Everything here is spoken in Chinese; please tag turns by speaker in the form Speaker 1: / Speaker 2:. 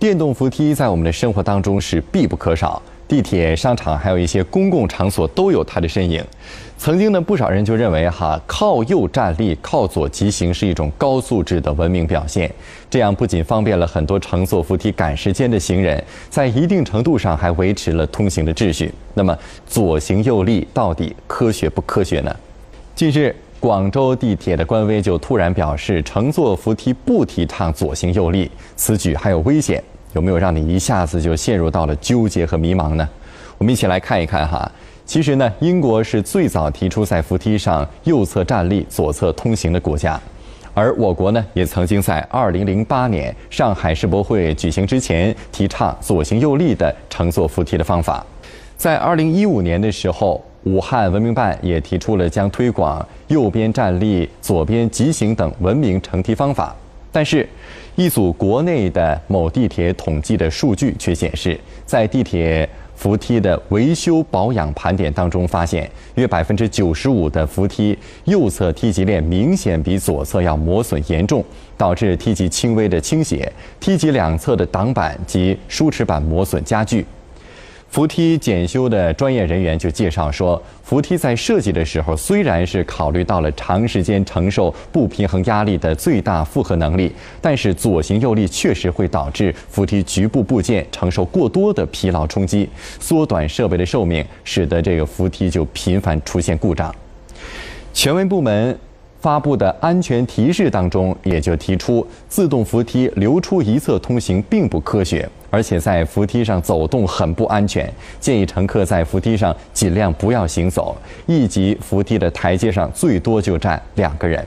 Speaker 1: 电动扶梯在我们的生活当中是必不可少，地铁、商场还有一些公共场所都有它的身影。曾经呢，不少人就认为哈，靠右站立、靠左疾行是一种高素质的文明表现。这样不仅方便了很多乘坐扶梯赶时间的行人，在一定程度上还维持了通行的秩序。那么，左行右立到底科学不科学呢？近日。广州地铁的官微就突然表示，乘坐扶梯不提倡左行右立，此举还有危险，有没有让你一下子就陷入到了纠结和迷茫呢？我们一起来看一看哈。其实呢，英国是最早提出在扶梯上右侧站立、左侧通行的国家，而我国呢，也曾经在2008年上海世博会举行之前提倡左行右立的乘坐扶梯的方法，在2015年的时候。武汉文明办也提出了将推广右边站立、左边疾行等文明乘梯方法，但是，一组国内的某地铁统计的数据却显示，在地铁扶梯的维修保养盘点当中，发现约百分之九十五的扶梯右侧梯级链明显比左侧要磨损严重，导致梯级轻微的倾斜，梯级两侧的挡板及梳齿板磨损加剧。扶梯检修的专业人员就介绍说，扶梯在设计的时候虽然是考虑到了长时间承受不平衡压力的最大负荷能力，但是左行右立确实会导致扶梯局部部件承受过多的疲劳冲击，缩短设备的寿命，使得这个扶梯就频繁出现故障。权威部门。发布的安全提示当中，也就提出自动扶梯留出一侧通行并不科学，而且在扶梯上走动很不安全，建议乘客在扶梯上尽量不要行走，一级扶梯的台阶上最多就站两个人。